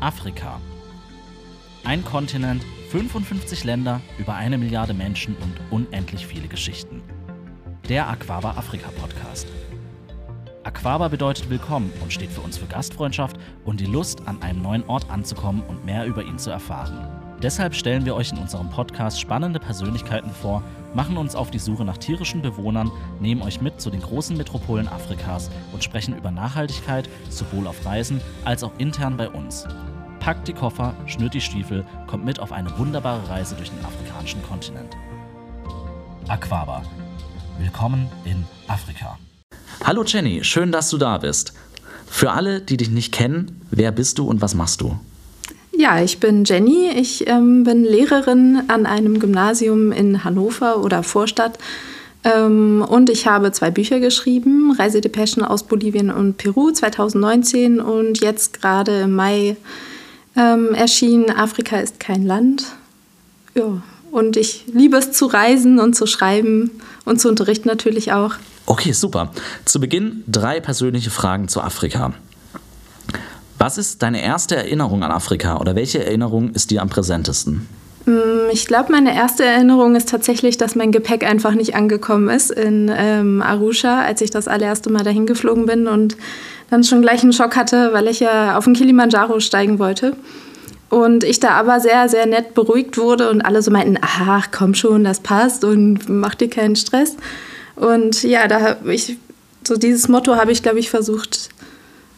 Afrika. Ein Kontinent, 55 Länder, über eine Milliarde Menschen und unendlich viele Geschichten. Der Aquaba Afrika Podcast. Aquaba bedeutet willkommen und steht für uns für Gastfreundschaft und die Lust, an einem neuen Ort anzukommen und mehr über ihn zu erfahren. Deshalb stellen wir euch in unserem Podcast spannende Persönlichkeiten vor, machen uns auf die Suche nach tierischen Bewohnern, nehmen euch mit zu den großen Metropolen Afrikas und sprechen über Nachhaltigkeit, sowohl auf Reisen als auch intern bei uns. Packt die Koffer, schnürt die Stiefel, kommt mit auf eine wunderbare Reise durch den afrikanischen Kontinent. Aquaba. Willkommen in Afrika. Hallo Jenny, schön, dass du da bist. Für alle, die dich nicht kennen, wer bist du und was machst du? Ja, ich bin Jenny. Ich ähm, bin Lehrerin an einem Gymnasium in Hannover oder Vorstadt. Ähm, und ich habe zwei Bücher geschrieben: Reisedepeschen aus Bolivien und Peru 2019 und jetzt gerade im Mai ähm, erschienen Afrika ist kein Land. Ja, und ich liebe es zu reisen und zu schreiben und zu unterrichten natürlich auch. Okay, super. Zu Beginn drei persönliche Fragen zu Afrika. Was ist deine erste Erinnerung an Afrika oder welche Erinnerung ist dir am präsentesten? Mm, ich glaube, meine erste Erinnerung ist tatsächlich, dass mein Gepäck einfach nicht angekommen ist in ähm, Arusha, als ich das allererste Mal dahin geflogen bin und dann schon gleich einen Schock hatte, weil ich ja auf den Kilimanjaro steigen wollte. Und ich da aber sehr, sehr nett beruhigt wurde und alle so meinten, ach komm schon, das passt und mach dir keinen Stress. Und ja, da habe ich, so dieses Motto habe ich, glaube ich, versucht,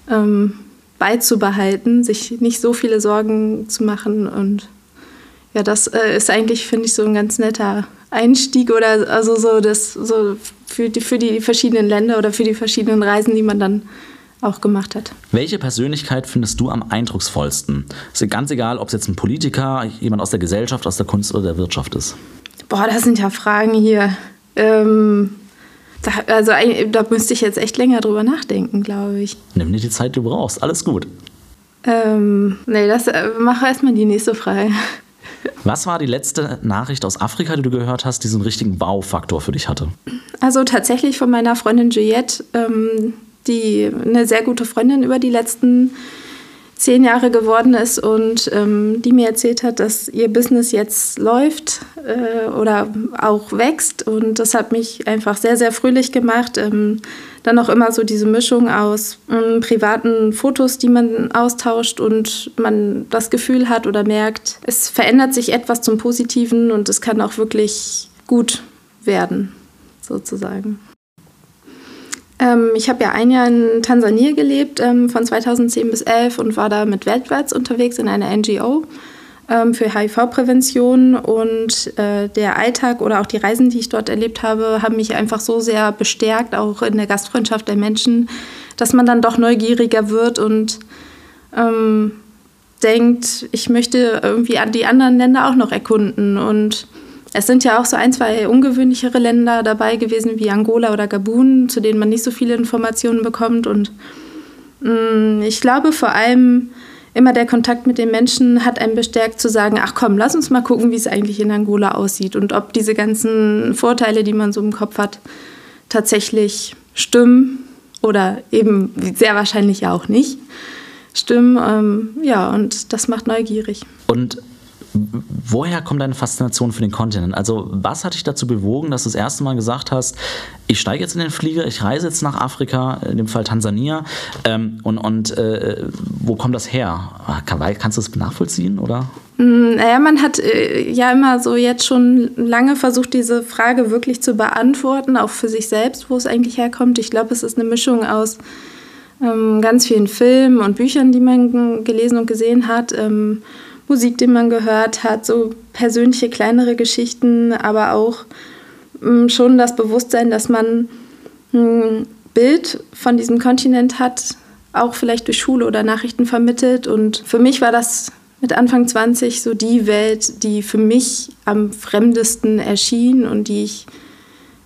ähm, beizubehalten, sich nicht so viele Sorgen zu machen. Und ja, das äh, ist eigentlich, finde ich, so ein ganz netter Einstieg oder also so das so für die, für die verschiedenen Länder oder für die verschiedenen Reisen, die man dann auch gemacht hat. Welche Persönlichkeit findest du am eindrucksvollsten? Ist ganz egal, ob es jetzt ein Politiker, jemand aus der Gesellschaft, aus der Kunst oder der Wirtschaft ist. Boah, das sind ja Fragen hier. Ähm, da, also da müsste ich jetzt echt länger drüber nachdenken, glaube ich. Nimm dir die Zeit, die du brauchst. Alles gut. Ähm, nee, das äh, mach erstmal die nächste Frage. Was war die letzte Nachricht aus Afrika, die du gehört hast, die so einen richtigen Wow-Faktor für dich hatte? Also tatsächlich von meiner Freundin Juliette, ähm, die eine sehr gute Freundin über die letzten zehn Jahre geworden ist und ähm, die mir erzählt hat, dass ihr Business jetzt läuft äh, oder auch wächst. Und das hat mich einfach sehr, sehr fröhlich gemacht. Ähm, dann auch immer so diese Mischung aus ähm, privaten Fotos, die man austauscht und man das Gefühl hat oder merkt, es verändert sich etwas zum Positiven und es kann auch wirklich gut werden, sozusagen. Ähm, ich habe ja ein Jahr in Tansania gelebt, ähm, von 2010 bis 11 und war da mit weltwärts unterwegs in einer NGO ähm, für HIV-Prävention und äh, der Alltag oder auch die Reisen, die ich dort erlebt habe, haben mich einfach so sehr bestärkt, auch in der Gastfreundschaft der Menschen, dass man dann doch neugieriger wird und ähm, denkt, ich möchte irgendwie die anderen Länder auch noch erkunden und es sind ja auch so ein, zwei ungewöhnlichere Länder dabei gewesen, wie Angola oder Gabun, zu denen man nicht so viele Informationen bekommt. Und mh, mm, ich glaube vor allem, immer der Kontakt mit den Menschen hat einen bestärkt zu sagen, ach komm, lass uns mal gucken, wie es eigentlich in Angola aussieht und ob diese ganzen Vorteile, die man so im Kopf hat, tatsächlich stimmen oder eben sehr wahrscheinlich ja auch nicht stimmen. Ähm, ja, und das macht neugierig. Und woher kommt deine Faszination für den Kontinent? Also, was hat dich dazu bewogen, dass du das erste Mal gesagt hast, ich steige jetzt in den Flieger, ich reise jetzt nach Afrika, in dem Fall Tansania, ähm, und, und äh, wo kommt das her? Kann, kannst du das nachvollziehen, oder? Mm, naja, man hat äh, ja immer so jetzt schon lange versucht, diese Frage wirklich zu beantworten, auch für sich selbst, wo es eigentlich herkommt. Ich glaube, es ist eine Mischung aus ähm, ganz vielen Filmen und Büchern, die man gelesen und gesehen hat. Ähm, Musik, die man gehört hat, so persönliche kleinere Geschichten, aber auch mm, schon das Bewusstsein, dass man ein Bild von diesem Kontinent hat, auch vielleicht durch Schule oder Nachrichten vermittelt. Und für mich war das mit Anfang 20 so die Welt, die für mich am fremdesten erschien und die ich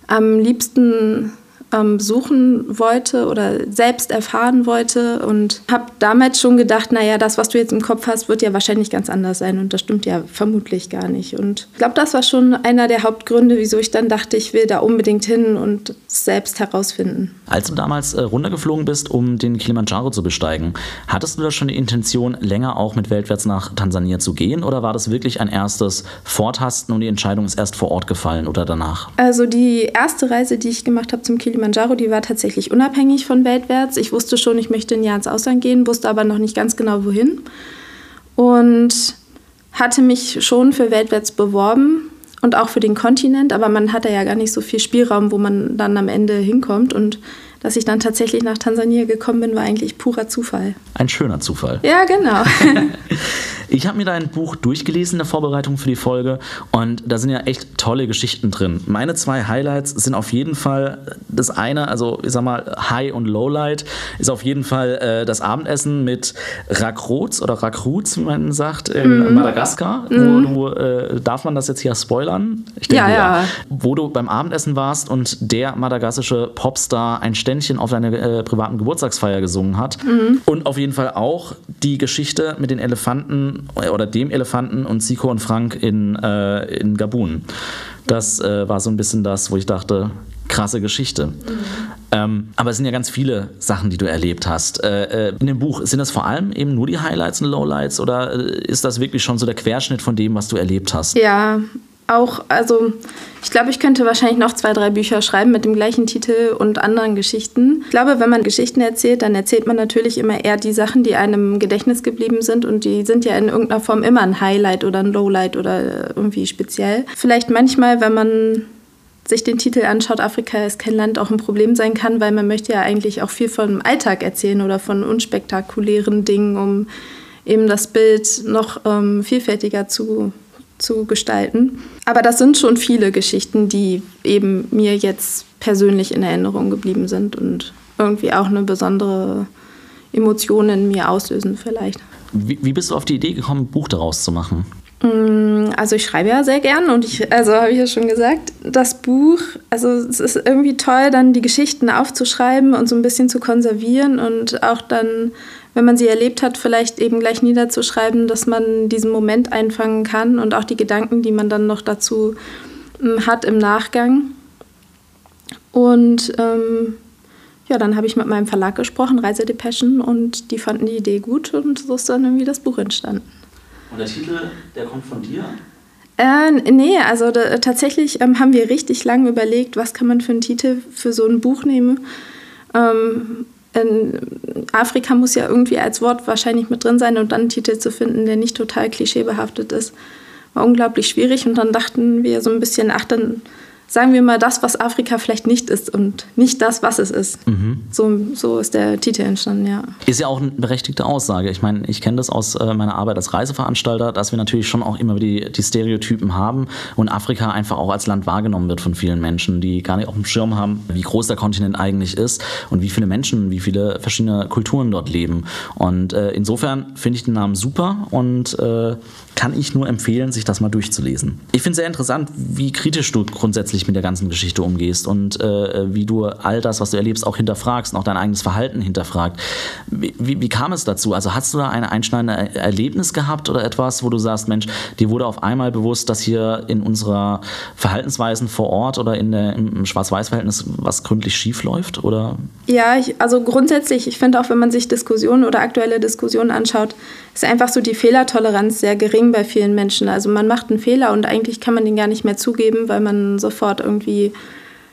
am liebsten ähm, suchen wollte oder selbst erfahren wollte und habe damals schon gedacht, naja, das, was du jetzt im Kopf hast, wird ja wahrscheinlich ganz anders sein und das stimmt ja vermutlich gar nicht. Und ich glaube, das war schon einer der Hauptgründe, wieso ich dann dachte, ich will da unbedingt hin und selbst herausfinden. Als du damals äh, runtergeflogen bist, um den Kilimanjaro zu besteigen, hattest du da schon die Intention, länger auch mit Weltwärts nach Tansania zu gehen oder war das wirklich ein erstes Vortasten und die Entscheidung ist erst vor Ort gefallen oder danach? Also die erste Reise, die ich gemacht habe zum Kilimanjaro, die war tatsächlich unabhängig von Weltwärts. Ich wusste schon, ich möchte ein Jahr ins Ausland gehen, wusste aber noch nicht ganz genau wohin und hatte mich schon für Weltwärts beworben und auch für den Kontinent, aber man hatte ja gar nicht so viel Spielraum, wo man dann am Ende hinkommt und dass ich dann tatsächlich nach Tansania gekommen bin, war eigentlich purer Zufall. Ein schöner Zufall. Ja, genau. ich habe mir dein Buch durchgelesen in der Vorbereitung für die Folge und da sind ja echt tolle Geschichten drin. Meine zwei Highlights sind auf jeden Fall das eine, also ich sag mal High und Lowlight, ist auf jeden Fall äh, das Abendessen mit Rakrots oder Rakruz, wie man sagt, in mm. Madagaskar. Mm. Wo du, äh, darf man das jetzt hier spoilern? Ich denke, ja, ja, ja. Wo du beim Abendessen warst und der madagassische Popstar ein Ständchen auf deiner äh, privaten Geburtstagsfeier gesungen hat. Mhm. Und auf jeden Fall auch die Geschichte mit den Elefanten äh, oder dem Elefanten und Siko und Frank in, äh, in Gabun. Das äh, war so ein bisschen das, wo ich dachte, krasse Geschichte. Mhm. Ähm, aber es sind ja ganz viele Sachen, die du erlebt hast. Äh, äh, in dem Buch sind das vor allem eben nur die Highlights und Lowlights oder ist das wirklich schon so der Querschnitt von dem, was du erlebt hast? Ja, auch, also ich glaube, ich könnte wahrscheinlich noch zwei, drei Bücher schreiben mit dem gleichen Titel und anderen Geschichten. Ich glaube, wenn man Geschichten erzählt, dann erzählt man natürlich immer eher die Sachen, die einem im Gedächtnis geblieben sind und die sind ja in irgendeiner Form immer ein Highlight oder ein Lowlight oder irgendwie speziell. Vielleicht manchmal, wenn man sich den Titel anschaut, Afrika ist kein Land, auch ein Problem sein kann, weil man möchte ja eigentlich auch viel vom Alltag erzählen oder von unspektakulären Dingen, um eben das Bild noch ähm, vielfältiger zu zu gestalten. Aber das sind schon viele Geschichten, die eben mir jetzt persönlich in Erinnerung geblieben sind und irgendwie auch eine besondere Emotion in mir auslösen vielleicht. Wie, wie bist du auf die Idee gekommen, ein Buch daraus zu machen? Mm, also ich schreibe ja sehr gern und ich, also habe ich ja schon gesagt, das Buch, also es ist irgendwie toll, dann die Geschichten aufzuschreiben und so ein bisschen zu konservieren und auch dann wenn man sie erlebt hat, vielleicht eben gleich niederzuschreiben, dass man diesen Moment einfangen kann und auch die Gedanken, die man dann noch dazu ähm, hat im Nachgang. Und ähm, ja, dann habe ich mit meinem Verlag gesprochen, Reisedepeschen, und die fanden die Idee gut und so ist dann irgendwie das Buch entstanden. Und der Titel, der kommt von dir? Äh, nee, also da, tatsächlich ähm, haben wir richtig lange überlegt, was kann man für einen Titel für so ein Buch nehmen. Ähm, Afrika muss ja irgendwie als Wort wahrscheinlich mit drin sein und dann einen Titel zu finden, der nicht total klischeebehaftet ist, war unglaublich schwierig. Und dann dachten wir so ein bisschen, ach, dann sagen wir mal, das, was Afrika vielleicht nicht ist und nicht das, was es ist. Mhm. So, so ist der Titel entstanden, ja. Ist ja auch eine berechtigte Aussage. Ich meine, ich kenne das aus äh, meiner Arbeit als Reiseveranstalter, dass wir natürlich schon auch immer die, die Stereotypen haben und Afrika einfach auch als Land wahrgenommen wird von vielen Menschen, die gar nicht auf dem Schirm haben, wie groß der Kontinent eigentlich ist und wie viele Menschen, wie viele verschiedene Kulturen dort leben. Und äh, insofern finde ich den Namen super und äh, kann ich nur empfehlen, sich das mal durchzulesen. Ich finde es sehr interessant, wie kritisch du grundsätzlich mit der ganzen Geschichte umgehst und äh, wie du all das, was du erlebst, auch hinterfragst und auch dein eigenes Verhalten hinterfragt. Wie, wie, wie kam es dazu? Also hast du da ein einschneidendes Erlebnis gehabt oder etwas, wo du sagst, Mensch, dir wurde auf einmal bewusst, dass hier in unserer Verhaltensweisen vor Ort oder in der, im Schwarz-Weiß-Verhältnis was gründlich schief läuft? Oder? Ja, ich, also grundsätzlich, ich finde auch, wenn man sich Diskussionen oder aktuelle Diskussionen anschaut, ist einfach so die Fehlertoleranz sehr gering bei vielen Menschen. Also man macht einen Fehler und eigentlich kann man den gar nicht mehr zugeben, weil man sofort irgendwie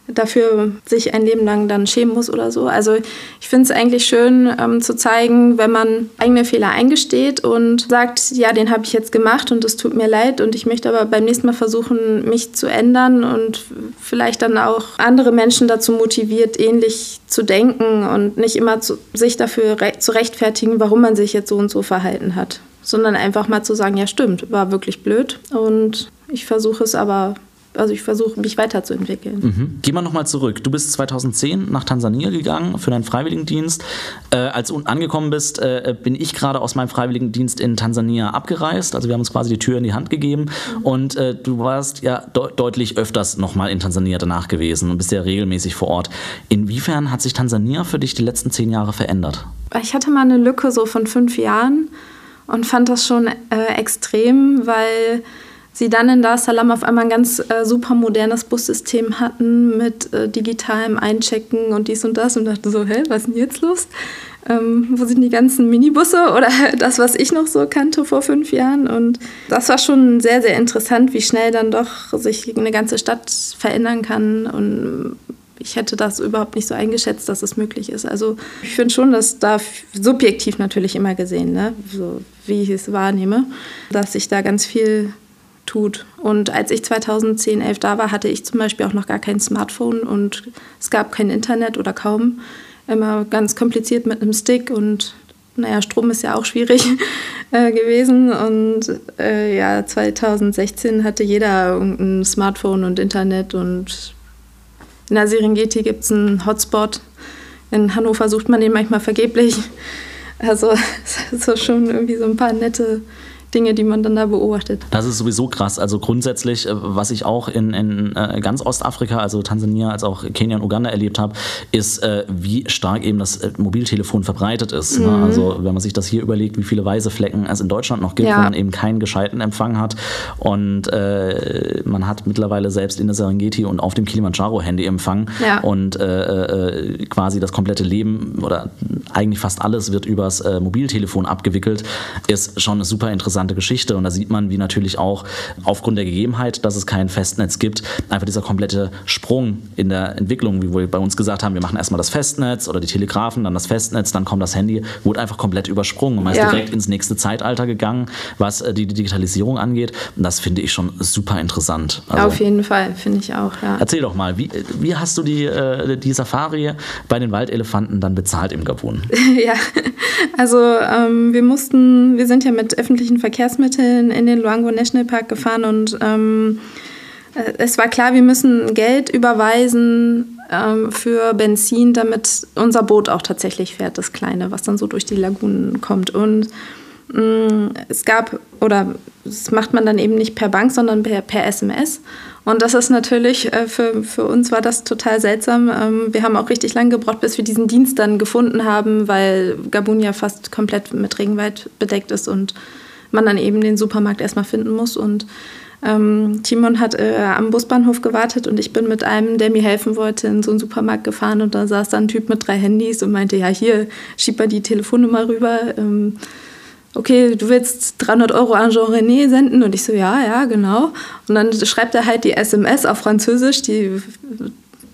dafür sich ein Leben lang dann schämen muss oder so. Also ich finde es eigentlich schön ähm, zu zeigen, wenn man eigene Fehler eingesteht und sagt, ja, den habe ich jetzt gemacht und es tut mir leid und ich möchte aber beim nächsten Mal versuchen, mich zu ändern und vielleicht dann auch andere Menschen dazu motiviert, ähnlich zu denken und nicht immer zu, sich dafür re zu rechtfertigen, warum man sich jetzt so und so verhalten hat, sondern einfach mal zu sagen, ja stimmt, war wirklich blöd und ich versuche es aber also ich versuche mich weiterzuentwickeln. Mhm. Gehen wir nochmal zurück. Du bist 2010 nach Tansania gegangen für deinen Freiwilligendienst. Äh, als du angekommen bist, äh, bin ich gerade aus meinem Freiwilligendienst in Tansania abgereist. Also wir haben uns quasi die Tür in die Hand gegeben mhm. und äh, du warst ja de deutlich öfters nochmal in Tansania danach gewesen und bist ja regelmäßig vor Ort. Inwiefern hat sich Tansania für dich die letzten zehn Jahre verändert? Ich hatte mal eine Lücke so von fünf Jahren und fand das schon äh, extrem, weil sie dann in Dar es Salaam auf einmal ein ganz äh, super modernes Bussystem hatten mit äh, digitalem Einchecken und dies und das und dachte so, hä, was ist denn jetzt los? Ähm, wo sind die ganzen Minibusse oder das, was ich noch so kannte vor fünf Jahren? Und das war schon sehr, sehr interessant, wie schnell dann doch sich eine ganze Stadt verändern kann und ich hätte das überhaupt nicht so eingeschätzt, dass es möglich ist. Also ich finde schon, dass da subjektiv natürlich immer gesehen, ne? so wie ich es wahrnehme, dass sich da ganz viel tut. Und als ich 2010, 11 da war, hatte ich zum Beispiel auch noch gar kein Smartphone und es gab kein Internet oder kaum. Immer ganz kompliziert mit einem Stick und naja, Strom ist ja auch schwierig äh, gewesen. Und äh, ja, 2016 hatte jeder ein Smartphone und Internet und in der Serengeti gibt es einen Hotspot. In Hannover sucht man den manchmal vergeblich. Also es ist schon irgendwie so ein paar nette Dinge, die man dann da beobachtet. Das ist sowieso krass. Also grundsätzlich, äh, was ich auch in, in äh, ganz Ostafrika, also Tansania, als auch Kenia und Uganda erlebt habe, ist, äh, wie stark eben das Mobiltelefon verbreitet ist. Ne? Mhm. Also wenn man sich das hier überlegt, wie viele weiße Flecken es in Deutschland noch gibt, ja. wo man eben keinen gescheiten Empfang hat. Und äh, man hat mittlerweile selbst in der Serengeti und auf dem Kilimanjaro Handyempfang. Ja. Und äh, quasi das komplette Leben oder eigentlich fast alles wird übers äh, Mobiltelefon abgewickelt, ist schon super interessant interessante Geschichte. Und da sieht man, wie natürlich auch aufgrund der Gegebenheit, dass es kein Festnetz gibt, einfach dieser komplette Sprung in der Entwicklung, wie wir bei uns gesagt haben, wir machen erstmal das Festnetz oder die Telegrafen, dann das Festnetz, dann kommt das Handy, wurde einfach komplett übersprungen. Und man ist ja. direkt ins nächste Zeitalter gegangen, was äh, die Digitalisierung angeht. Und das finde ich schon super interessant. Also, Auf jeden Fall, finde ich auch, ja. Erzähl doch mal, wie, wie hast du die, äh, die Safari bei den Waldelefanten dann bezahlt im Gabun? ja, also ähm, wir mussten, wir sind ja mit öffentlichen Verkehr Verkehrsmitteln in den Luangwa National Park gefahren und ähm, äh, es war klar, wir müssen Geld überweisen ähm, für Benzin, damit unser Boot auch tatsächlich fährt, das kleine, was dann so durch die Lagunen kommt. Und mh, mm, es gab, oder das macht man dann eben nicht per Bank, sondern per, per SMS. Und das ist natürlich, äh, für, für uns war das total seltsam. Ähm, wir haben auch richtig lange gebraucht, bis wir diesen Dienst dann gefunden haben, weil Gabun ja fast komplett mit Regenwald bedeckt ist und man dann eben den Supermarkt erstmal finden muss. Und ähm, Timon hat äh, am Busbahnhof gewartet und ich bin mit einem, der mir helfen wollte, in so einen Supermarkt gefahren und da saß dann ein Typ mit drei Handys und meinte, ja, hier, schieb mal die Telefonnummer rüber. Ähm, okay, du willst 300 Euro an Jean René senden? Und ich so, ja, ja, genau. Und dann schreibt er halt die SMS auf Französisch, die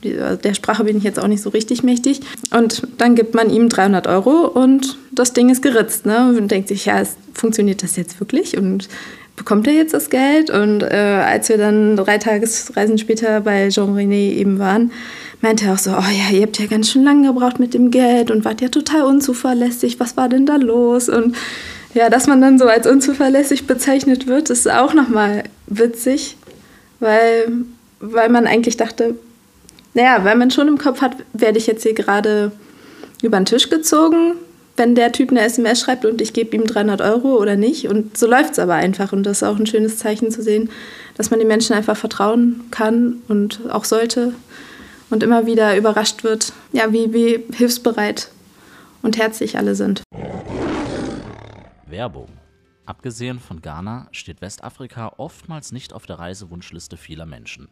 der Sprache bin ich jetzt auch nicht so richtig mächtig. Und dann gibt man ihm 300 Euro und das Ding ist geritzt. Ne? Und denkt sich, ja, funktioniert das jetzt wirklich? Und bekommt er jetzt das Geld? Und äh, als wir dann drei Tagesreisen später bei Jean-René eben waren, meinte er auch so, oh ja, ihr habt ja ganz schön lange gebraucht mit dem Geld und wart ja total unzuverlässig. Was war denn da los? Und ja, dass man dann so als unzuverlässig bezeichnet wird, ist auch nochmal witzig, weil, weil man eigentlich dachte, naja, weil man schon im Kopf hat, werde ich jetzt hier gerade über den Tisch gezogen, wenn der Typ eine SMS schreibt und ich gebe ihm 300 Euro oder nicht. Und so läuft es aber einfach. Und das ist auch ein schönes Zeichen zu sehen, dass man den Menschen einfach vertrauen kann und auch sollte und immer wieder überrascht wird, ja, wie, wie hilfsbereit und herzlich alle sind. Werbung. Abgesehen von Ghana steht Westafrika oftmals nicht auf der Reisewunschliste vieler Menschen.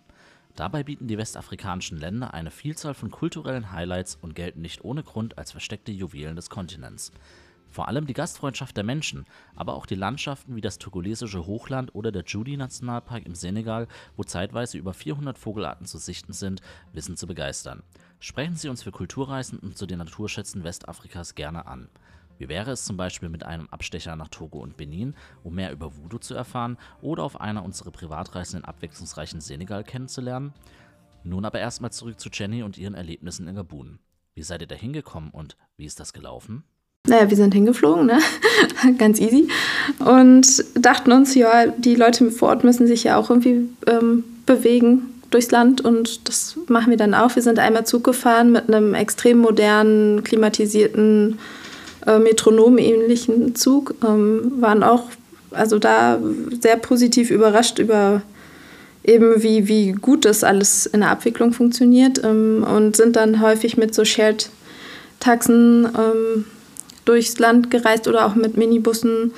Dabei bieten die westafrikanischen Länder eine Vielzahl von kulturellen Highlights und gelten nicht ohne Grund als versteckte Juwelen des Kontinents. Vor allem die Gastfreundschaft der Menschen, aber auch die Landschaften wie das togolesische Hochland oder der Judi-Nationalpark im Senegal, wo zeitweise über 400 Vogelarten zu sichten sind, wissen zu begeistern. Sprechen Sie uns für Kulturreisenden zu den Naturschätzen Westafrikas gerne an. Wie wäre es zum Beispiel mit einem Abstecher nach Togo und Benin, um mehr über Voodoo zu erfahren oder auf einer unserer Privatreisen in abwechslungsreichen Senegal kennenzulernen? Nun aber erstmal zurück zu Jenny und ihren Erlebnissen in Gabun. Wie seid ihr da hingekommen und wie ist das gelaufen? Naja, wir sind hingeflogen, ne? ganz easy. Und dachten uns, ja, die Leute vor Ort müssen sich ja auch irgendwie ähm, bewegen durchs Land und das machen wir dann auch. Wir sind einmal Zug gefahren mit einem extrem modernen, klimatisierten, äh, Metronom-ähnlichen Zug. Ähm, waren auch also da sehr positiv überrascht über eben wie, wie gut das alles in der Abwicklung funktioniert ähm, und sind dann häufig mit so Shared-Taxen ähm, durchs Land gereist oder auch mit Minibussen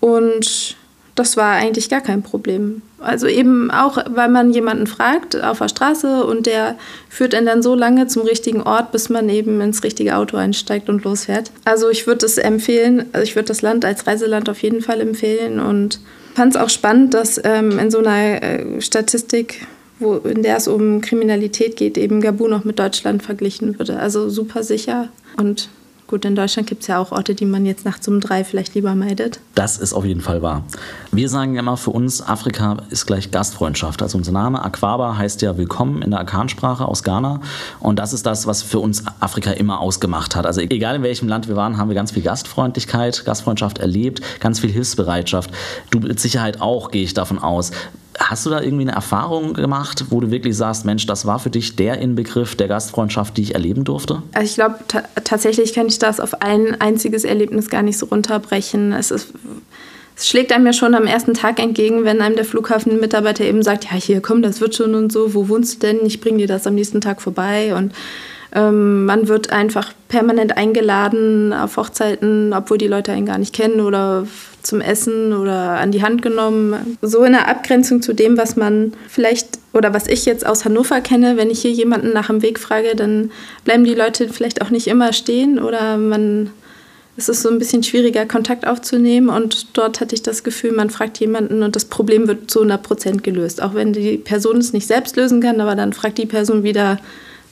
und das war eigentlich gar kein Problem. Also eben auch, weil man jemanden fragt auf der Straße und der führt einen dann so lange zum richtigen Ort, bis man eben ins richtige Auto einsteigt und losfährt. Also ich würde es empfehlen, also ich würde das Land als Reiseland auf jeden Fall empfehlen und fand es auch spannend, dass ähm, in so einer äh, Statistik, wo, in der es um Kriminalität geht, eben Gabun auch mit Deutschland verglichen würde. Also super sicher und Gut, in Deutschland gibt es ja auch Orte, die man jetzt nachts um drei vielleicht lieber meidet. Das ist auf jeden Fall wahr. Wir sagen ja immer für uns, Afrika ist gleich Gastfreundschaft. Also unser Name Aquaba heißt ja Willkommen in der Akan-Sprache aus Ghana. Und das ist das, was für uns Afrika immer ausgemacht hat. Also egal in welchem Land wir waren, haben wir ganz viel Gastfreundlichkeit, Gastfreundschaft erlebt, ganz viel Hilfsbereitschaft. Du mit Sicherheit auch, gehe ich davon aus. Hast du da irgendwie eine Erfahrung gemacht, wo du wirklich sagst, Mensch, das war für dich der Inbegriff der Gastfreundschaft, die ich erleben durfte? Also ich glaube, tatsächlich kann ich das auf ein einziges Erlebnis gar nicht so runterbrechen. Es ist es schlägt einem ja schon am ersten Tag entgegen, wenn einem der Flughafenmitarbeiter eben sagt, ja hier, komm, das wird schon und so, wo wohnst du denn? Ich bringe dir das am nächsten Tag vorbei. Und ähm, man wird einfach permanent eingeladen auf Hochzeiten, obwohl die Leute einen gar nicht kennen oder zum Essen oder an die Hand genommen. So in der Abgrenzung zu dem, was man vielleicht oder was ich jetzt aus Hannover kenne, wenn ich hier jemanden nach dem Weg frage, dann bleiben die Leute vielleicht auch nicht immer stehen oder man es ist so ein bisschen schwieriger, Kontakt aufzunehmen. Und dort hatte ich das Gefühl, man fragt jemanden und das Problem wird zu 100 Prozent gelöst. Auch wenn die Person es nicht selbst lösen kann, aber dann fragt die Person wieder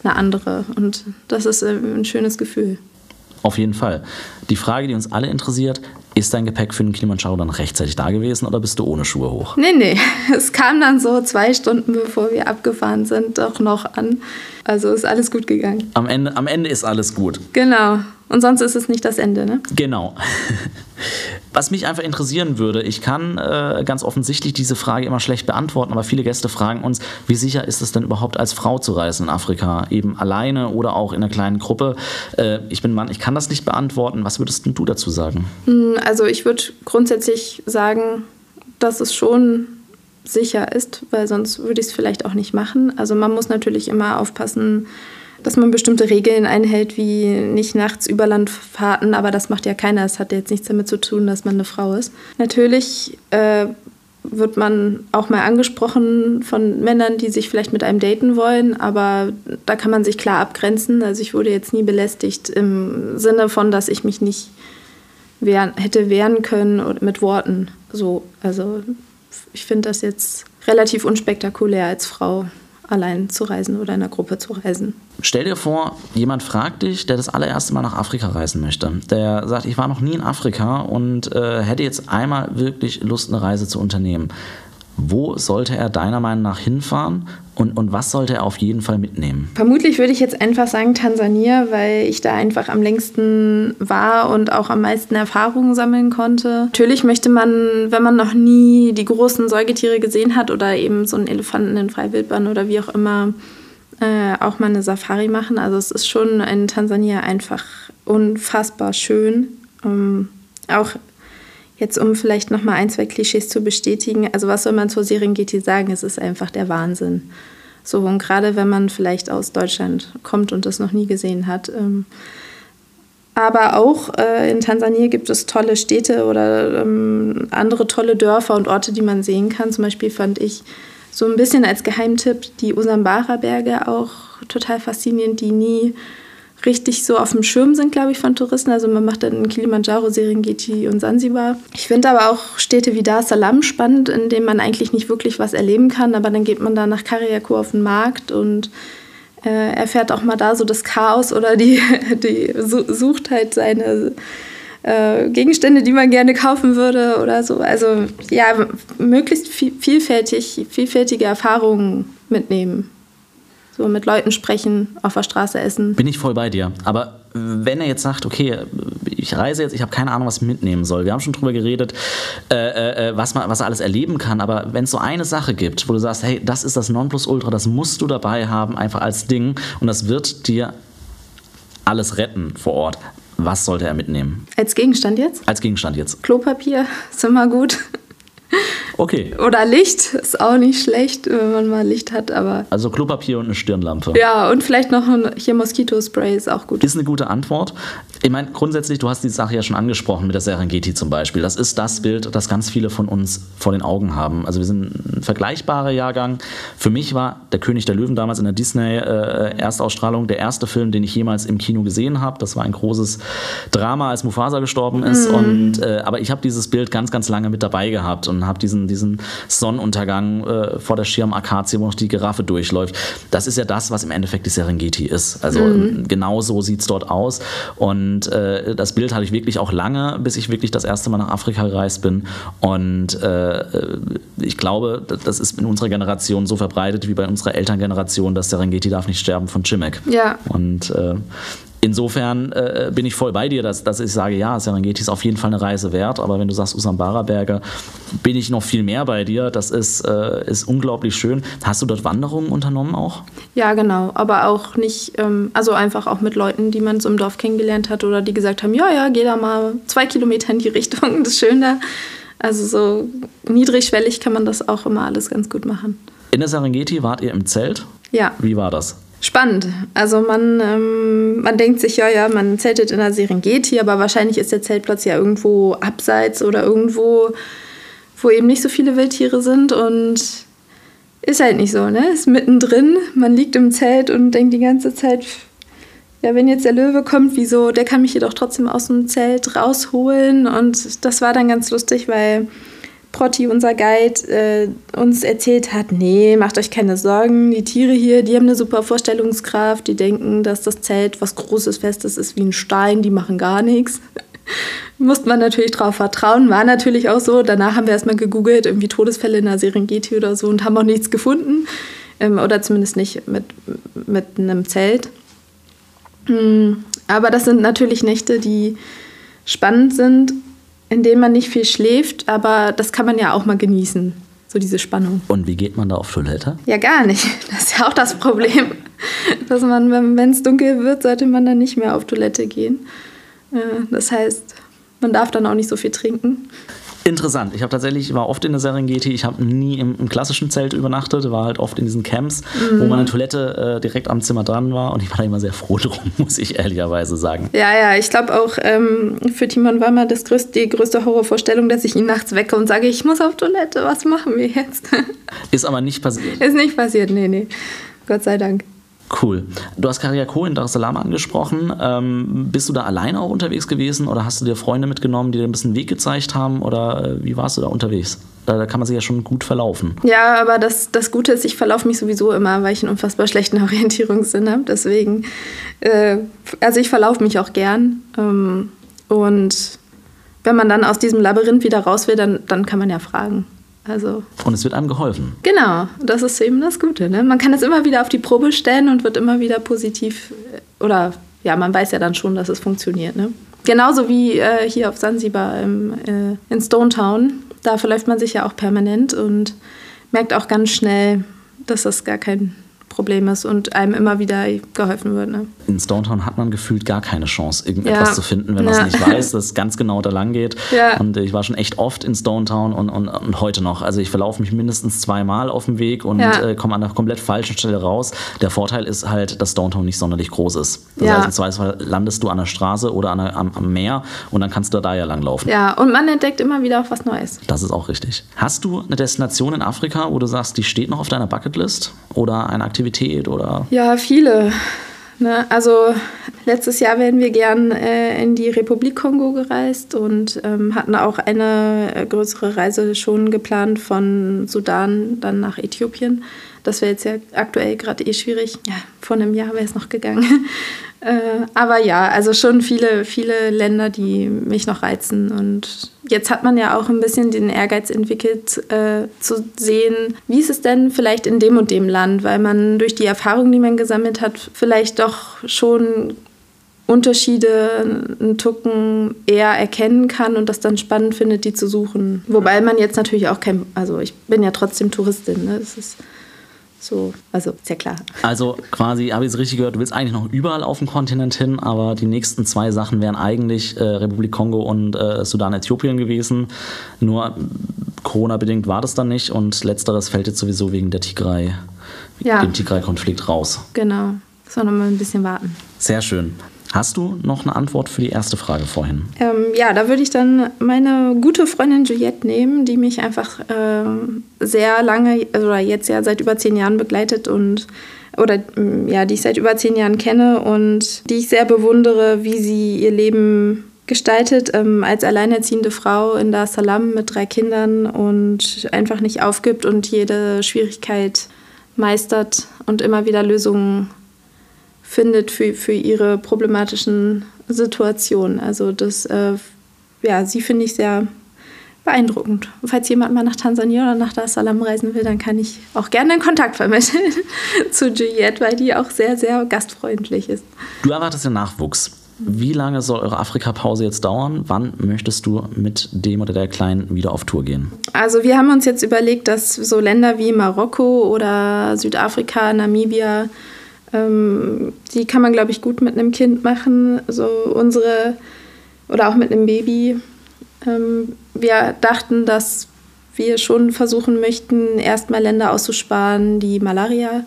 eine andere. Und das ist äh, ein schönes Gefühl. Auf jeden Fall. Die Frage, die uns alle interessiert, ist dein Gepäck für den Kilimanjaro dann rechtzeitig da gewesen oder bist du ohne Schuhe hoch? Nee, nee. Es kam dann so zwei Stunden, bevor wir abgefahren sind, doch noch an. Also ist alles gut gegangen. Am Ende, am Ende ist alles gut. Genau. Und sonst ist es nicht das Ende, ne? Genau. Was mich einfach interessieren würde, ich kann äh, ganz offensichtlich diese Frage immer schlecht beantworten, aber viele Gäste fragen uns, wie sicher ist es denn überhaupt als Frau zu reisen in Afrika? Eben alleine oder auch in einer kleinen Gruppe. Äh, ich bin Mann, ich kann das nicht beantworten. Was würdest du dazu sagen? Hm, also ich würde grundsätzlich sagen, dass es schon sicher ist, weil sonst würde ich es vielleicht auch nicht machen. Also man muss natürlich immer aufpassen, dass man bestimmte Regeln einhält, wie nicht nachts Überlandfahrten, aber das macht ja keiner. Es hat jetzt nichts damit zu tun, dass man eine Frau ist. Natürlich äh, wird man auch mal angesprochen von Männern, die sich vielleicht mit einem daten wollen, aber da kann man sich klar abgrenzen. Also ich wurde jetzt nie belästigt im Sinne von, dass ich mich nicht wehren, hätte wehren können mit Worten. So, also ich finde das jetzt relativ unspektakulär als Frau allein zu reisen oder in einer Gruppe zu reisen. Stell dir vor, jemand fragt dich, der das allererste Mal nach Afrika reisen möchte. Der sagt, ich war noch nie in Afrika und äh, hätte jetzt einmal wirklich Lust, eine Reise zu unternehmen. Wo sollte er deiner Meinung nach hinfahren und, und was sollte er auf jeden Fall mitnehmen? Vermutlich würde ich jetzt einfach sagen Tansania, weil ich da einfach am längsten war und auch am meisten Erfahrungen sammeln konnte. Natürlich möchte man, wenn man noch nie die großen Säugetiere gesehen hat oder eben so einen Elefanten in Freiwildbahn oder wie auch immer, äh, auch mal eine Safari machen. Also es ist schon in Tansania einfach unfassbar schön. Ähm, auch Jetzt, um vielleicht noch mal ein, zwei Klischees zu bestätigen, also was soll man zur Serengeti sagen? Es ist einfach der Wahnsinn. So, und gerade wenn man vielleicht aus Deutschland kommt und das noch nie gesehen hat. Ähm, aber auch äh, in Tansania gibt es tolle Städte oder ähm, andere tolle Dörfer und Orte, die man sehen kann. Zum Beispiel fand ich so ein bisschen als Geheimtipp die Usambara-Berge auch total faszinierend, die nie richtig so auf dem Schirm sind, glaube ich, von Touristen. Also man macht dann Kilimanjaro, Serengeti und Sansibar. Ich finde aber auch Städte wie Dar es Salaam spannend, in denen man eigentlich nicht wirklich was erleben kann, aber dann geht man da nach Kariakou auf den Markt und äh, erfährt auch mal da so das Chaos oder die, die sucht halt seine äh, Gegenstände, die man gerne kaufen würde oder so. Also ja, möglichst vielfältig, vielfältige Erfahrungen mitnehmen. So mit Leuten sprechen, auf der Straße essen. Bin ich voll bei dir. Aber wenn er jetzt sagt, okay, ich reise jetzt, ich habe keine Ahnung, was ich mitnehmen soll. Wir haben schon drüber geredet, äh, äh, was man was er alles erleben kann, aber wenn es so eine Sache gibt, wo du sagst, hey, das ist das Nonplusultra, das musst du dabei haben, einfach als Ding und das wird dir alles retten vor Ort. Was sollte er mitnehmen? Als Gegenstand jetzt? Als Gegenstand jetzt. Klopapier ist immer gut. Okay. Oder Licht ist auch nicht schlecht, wenn man mal Licht hat, aber. Also Klopapier und eine Stirnlampe. Ja, und vielleicht noch ein, hier Moskitospray ist auch gut. Ist eine gute Antwort. Ich meine, grundsätzlich, du hast die Sache ja schon angesprochen mit der Serengeti zum Beispiel. Das ist das Bild, das ganz viele von uns vor den Augen haben. Also wir sind ein vergleichbarer Jahrgang. Für mich war Der König der Löwen damals in der Disney-Erstausstrahlung äh, der erste Film, den ich jemals im Kino gesehen habe. Das war ein großes Drama, als Mufasa gestorben ist. Mm. Und, äh, aber ich habe dieses Bild ganz, ganz lange mit dabei gehabt und habe diesen, diesen Sonnenuntergang äh, vor der Schirmakazie, wo noch die Giraffe durchläuft. Das ist ja das, was im Endeffekt die Serengeti ist. Also mm. genau so sieht es dort aus. Und äh, das Bild hatte ich wirklich auch lange, bis ich wirklich das erste Mal nach Afrika gereist bin. Und äh, ich glaube, das ist in unserer Generation so verbreitet wie bei unserer Elterngeneration, dass Serengeti darf nicht sterben von Chimek. Ja. Und äh, insofern äh, bin ich voll bei dir, dass, dass ich sage, ja, Serengeti ist auf jeden Fall eine Reise wert, aber wenn du sagst Usambara-Berge, bin ich noch viel mehr bei dir. Das ist, äh, ist unglaublich schön. Hast du dort Wanderungen unternommen auch? Ja, genau, aber auch nicht, ähm, also einfach auch mit Leuten, die man so im Dorf kennengelernt hat oder die gesagt haben, ja, ja, geh da mal zwei Kilometer in die Richtung, das ist schön da. Also so niedrigschwellig kann man das auch immer alles ganz gut machen. In der Serengeti wart ihr im Zelt? Ja. Wie war das? Spannend. Also man, ähm, man denkt sich, ja, ja, man zeltet in der Serengeti, aber wahrscheinlich ist der Zeltplatz ja irgendwo abseits oder irgendwo, wo eben nicht so viele Wildtiere sind und ist halt nicht so, ne? Ist mittendrin, man liegt im Zelt und denkt die ganze Zeit, ja, wenn jetzt der Löwe kommt, wieso, der kann mich jedoch trotzdem aus dem Zelt rausholen und das war dann ganz lustig, weil Protti, unser Guide, äh, uns erzählt hat, nee, macht euch keine Sorgen, die Tiere hier, die haben eine super Vorstellungskraft, die denken, dass das Zelt was Großes, Festes ist wie ein Stein, die machen gar nichts. Musste man natürlich drauf vertrauen, war natürlich auch so. Danach haben wir erstmal gegoogelt, irgendwie Todesfälle in der Serengeti oder so und haben auch nichts gefunden. Ähm, oder zumindest nicht mit, mit einem Zelt. Mhm. Aber das sind natürlich Nächte, die spannend sind in dem man nicht viel schläft, aber das kann man ja auch mal genießen, so diese Spannung. Und wie geht man da auf Toilette? Ja, gar nicht. Das ist ja auch das Problem, dass man, wenn es dunkel wird, sollte man dann nicht mehr auf Toilette gehen. Äh, das heißt, man darf dann auch nicht so viel trinken. Interessant. Ich habe tatsächlich, war oft in der Serengeti, ich habe nie im, im, klassischen Zelt übernachtet, war halt oft in diesen Camps, mhm. wo meine Toilette äh, direkt am Zimmer dran war und ich war da immer sehr froh drum, muss ich ehrlicherweise sagen. Ja, ja, ich glaube auch ähm, für Timon war mal das größte, die größte Horrorvorstellung, dass ich ihn nachts wecke und sage, ich muss auf Toilette, was machen wir jetzt? Ist aber nicht passiert. Ist nicht passiert, nee, nee. Gott sei Dank. Cool. Du hast Kariako in Dar es Salaam angesprochen. Ähm, bist du da alleine auch unterwegs gewesen oder hast du dir Freunde mitgenommen, die dir ein bisschen Weg gezeigt haben oder äh, wie warst du da unterwegs? Da, da, kann man sich ja schon gut verlaufen. Ja, aber das, das Gute ist, ich verlaufe mich sowieso immer, weil ich einen unfassbar schlechten Orientierungssinn habe. Deswegen, äh, also ich verlaufe mich auch gern. Ähm, und wenn man dann aus diesem Labyrinth wieder raus will, dann, dann kann man ja fragen. Also und es wird einem geholfen. Genau, das ist eben das Gute. Ne? Man kann es immer wieder auf die Probe stellen und wird immer wieder positiv, äh, oder ja, man weiß ja dann schon, dass es funktioniert. Ne? Genauso wie äh, hier auf Sansibar im, äh, in Stone Town. Da verläuft man sich ja auch permanent und merkt auch ganz schnell, dass das gar kein Problem ist und einem immer wieder geholfen wird. Ne? In Stonetown hat man gefühlt gar keine Chance, irgendetwas ja. zu finden, wenn man es nicht weiß, dass es ganz genau da lang geht. Ja. Und ich war schon echt oft in Stonetown und, und, und heute noch. Also ich verlaufe mich mindestens zweimal auf dem Weg und ja. äh, komme an einer komplett falschen Stelle raus. Der Vorteil ist halt, dass Stonetown nicht sonderlich groß ist. Das heißt, im Zweifelsfall landest du an der Straße oder an der, am, am, Meer und dann kannst du da ja langlaufen. Ja, und man entdeckt immer wieder auch was Neues. Das ist auch richtig. Hast du eine Destination in Afrika, wo du sagst, die steht noch auf deiner Bucketlist oder eine Aktivität? Oder? Ja, viele. Ne? Also letztes Jahr wären wir gern äh, in die Republik Kongo gereist und ähm, hatten auch eine äh, größere Reise schon geplant von Sudan dann nach Äthiopien. Das wäre jetzt ja aktuell gerade eh schwierig. Ja, vor einem Jahr wäre es noch gegangen. Äh, aber ja, also schon viele, viele Länder, die mich noch reizen. Und jetzt hat man ja auch ein bisschen den Ehrgeiz entwickelt, äh, zu sehen, wie ist es denn vielleicht in dem und dem Land, weil man durch die Erfahrung, die man gesammelt hat, vielleicht doch schon Unterschiede einen Tucken eher erkennen kann und das dann spannend findet, die zu suchen. Wobei man jetzt natürlich auch kein, also ich bin ja trotzdem Touristin, ne? das ist so, also ist ja klar. Also quasi, habe ich es richtig gehört, du willst eigentlich noch überall auf dem Kontinent hin, aber die nächsten zwei Sachen wären eigentlich äh, Republik Kongo und äh, Sudan, Äthiopien gewesen. Nur Corona-bedingt war das dann nicht und letzteres fällt jetzt sowieso wegen der Tigray, ja. dem Tigray-Konflikt raus. Genau. Sollen wir mal ein bisschen warten. Sehr schön. Hast du noch eine Antwort für die erste Frage vorhin? Ähm, ja, da würde ich dann meine gute Freundin Juliette nehmen, die mich einfach äh, sehr lange, oder jetzt ja seit über zehn Jahren begleitet und oder mm, ja, die ich seit über zehn Jahren kenne und die ich sehr bewundere, wie sie ihr Leben gestaltet ähm, als alleinerziehende Frau in Dar es Salaam mit drei Kindern und einfach nicht aufgibt und jede Schwierigkeit meistert und immer wieder Lösungen findet für, für ihre problematischen Situationen. Also das, äh, ja, sie finde ich sehr beeindruckend. falls jemand mal nach Tansania oder nach Dar es Salaam reisen will, dann kann ich auch gerne einen Kontakt vermitteln zu Juliette, weil die auch sehr, sehr gastfreundlich ist. Du erwartest den Nachwuchs. Wie lange soll eure Afrika-Pause jetzt dauern? Wann möchtest du mit dem oder der Kleinen wieder auf Tour gehen? Also wir haben uns jetzt überlegt, dass so Länder wie Marokko oder Südafrika, Namibia, ähm, die kann man, glaube ich, gut mit einem Kind machen. So unsere, oder auch mit einem Baby. Ähm, wir dachten, dass wir schon versuchen möchten, erstmal Länder auszusparen, die Malaria,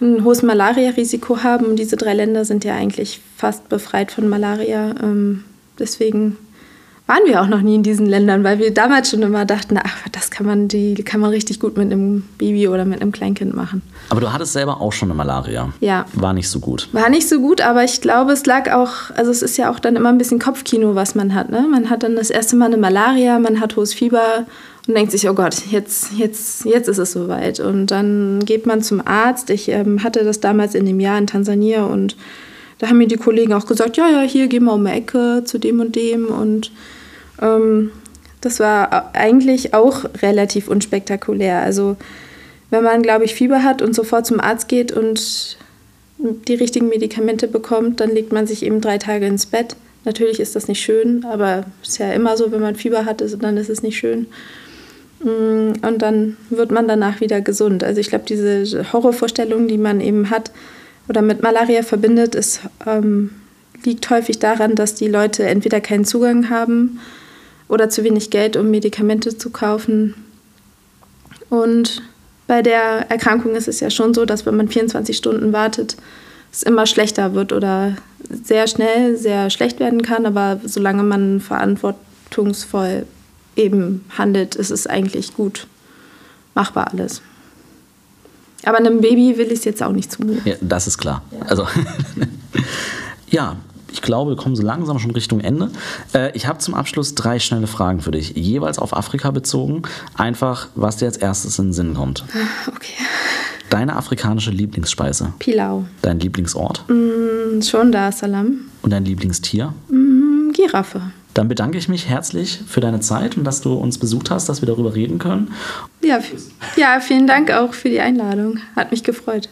ein hohes Malaria-Risiko haben. Und diese drei Länder sind ja eigentlich fast befreit von Malaria. Ähm, deswegen waren wir auch noch nie in diesen Ländern, weil wir damals schon immer dachten, ach, das kann man, die kann man richtig gut mit einem Baby oder mit einem Kleinkind machen. Aber du hattest selber auch schon eine Malaria. Ja. War nicht so gut. War nicht so gut, aber ich glaube, es lag auch, also es ist ja auch dann immer ein bisschen Kopfkino, was man hat. Ne? Man hat dann das erste Mal eine Malaria, man hat hohes Fieber und denkt sich, oh Gott, jetzt, jetzt, jetzt ist es soweit. Und dann geht man zum Arzt. Ich ähm, hatte das damals in dem Jahr in Tansania und da haben mir die Kollegen auch gesagt, ja, ja, hier gehen wir um die Ecke zu dem und dem und ähm, das war eigentlich auch relativ unspektakulär. Also wenn man, glaube ich, Fieber hat und sofort zum Arzt geht und die richtigen Medikamente bekommt, dann legt man sich eben drei Tage ins Bett. Natürlich ist das nicht schön, aber es ist ja immer so, wenn man Fieber hat, dann ist es nicht schön. Mm, und dann wird man danach wieder gesund. Also ich glaube, diese Horrorvorstellung, die man eben hat oder mit Malaria verbindet, ist, ähm, liegt häufig daran, dass die Leute entweder keinen Zugang haben oder zu wenig Geld, um Medikamente zu kaufen. Und bei der Erkrankung ist es ja schon so, dass wenn man 24 Stunden wartet, es immer schlechter wird oder sehr schnell sehr schlecht werden kann. Aber solange man verantwortungsvoll eben handelt, ist es eigentlich gut machbar alles. Aber einem Baby will ich es jetzt auch nicht zumuten. Ja, das ist klar. Also, ja, ich glaube, wir kommen so langsam schon Richtung Ende. Äh, ich habe zum Abschluss drei schnelle Fragen für dich, jeweils auf Afrika bezogen. Einfach, was dir als erstes in den Sinn kommt. Ah, okay. Deine afrikanische Lieblingsspeise? Pilau. Dein Lieblingsort? Mm, schon da, Salam. Und dein Lieblingstier? Mm, Giraffe. Dann bedanke ich mich herzlich für deine Zeit und dass du uns besucht hast, dass wir darüber reden können. Ja, ja, vielen Dank auch für die Einladung. Hat mich gefreut.